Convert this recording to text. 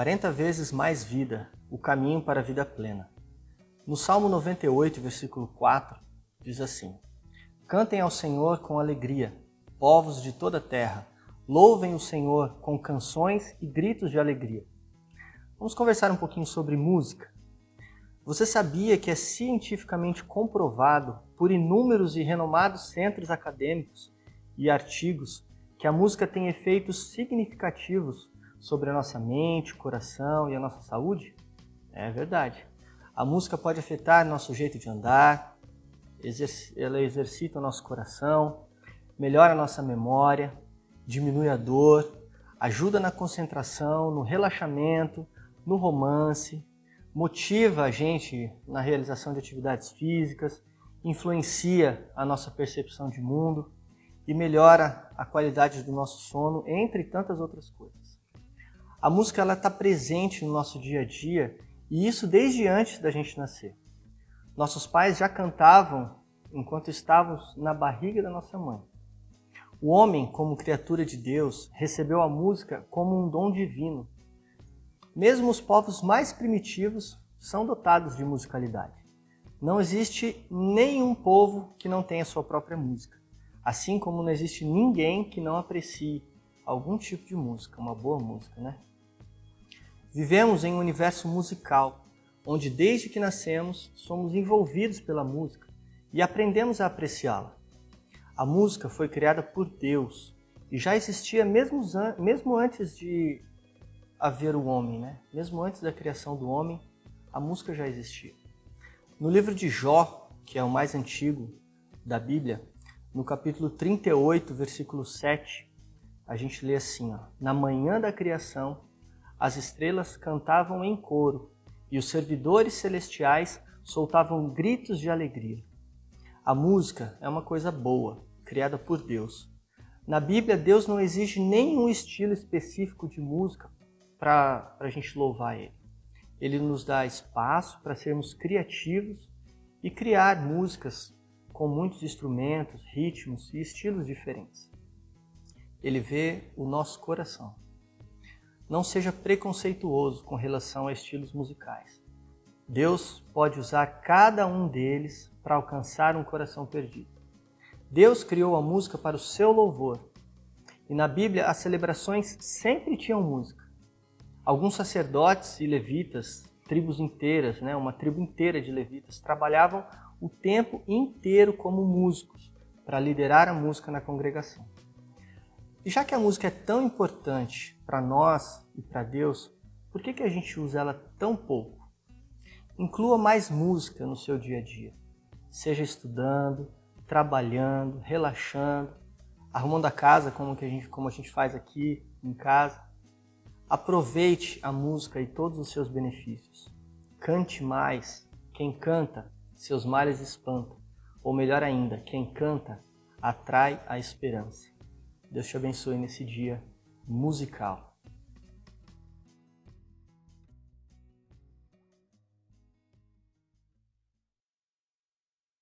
40 vezes mais vida, o caminho para a vida plena. No Salmo 98, versículo 4, diz assim: Cantem ao Senhor com alegria, povos de toda a terra, louvem o Senhor com canções e gritos de alegria. Vamos conversar um pouquinho sobre música. Você sabia que é cientificamente comprovado por inúmeros e renomados centros acadêmicos e artigos que a música tem efeitos significativos sobre a nossa mente, coração e a nossa saúde? É verdade. A música pode afetar nosso jeito de andar, ela exercita o nosso coração, melhora a nossa memória, diminui a dor, ajuda na concentração, no relaxamento, no romance, motiva a gente na realização de atividades físicas, influencia a nossa percepção de mundo e melhora a qualidade do nosso sono, entre tantas outras coisas. A música ela está presente no nosso dia a dia e isso desde antes da gente nascer. Nossos pais já cantavam enquanto estávamos na barriga da nossa mãe. O homem, como criatura de Deus, recebeu a música como um dom divino. Mesmo os povos mais primitivos são dotados de musicalidade. Não existe nenhum povo que não tenha sua própria música, assim como não existe ninguém que não aprecie algum tipo de música, uma boa música, né? Vivemos em um universo musical, onde desde que nascemos somos envolvidos pela música e aprendemos a apreciá-la. A música foi criada por Deus e já existia mesmo, mesmo antes de haver o homem, né? Mesmo antes da criação do homem, a música já existia. No livro de Jó, que é o mais antigo da Bíblia, no capítulo 38, versículo 7, a gente lê assim: ó, Na manhã da criação, as estrelas cantavam em coro e os servidores celestiais soltavam gritos de alegria. A música é uma coisa boa, criada por Deus. Na Bíblia, Deus não exige nenhum estilo específico de música para a gente louvar Ele. Ele nos dá espaço para sermos criativos e criar músicas com muitos instrumentos, ritmos e estilos diferentes. Ele vê o nosso coração. Não seja preconceituoso com relação a estilos musicais. Deus pode usar cada um deles para alcançar um coração perdido. Deus criou a música para o seu louvor. E na Bíblia, as celebrações sempre tinham música. Alguns sacerdotes e levitas, tribos inteiras, né, uma tribo inteira de levitas, trabalhavam o tempo inteiro como músicos para liderar a música na congregação. E já que a música é tão importante para nós e para Deus, por que, que a gente usa ela tão pouco? Inclua mais música no seu dia a dia, seja estudando, trabalhando, relaxando, arrumando a casa como, que a gente, como a gente faz aqui em casa. Aproveite a música e todos os seus benefícios. Cante mais. Quem canta, seus males espanta. Ou melhor ainda, quem canta atrai a esperança. Deus te abençoe nesse dia musical.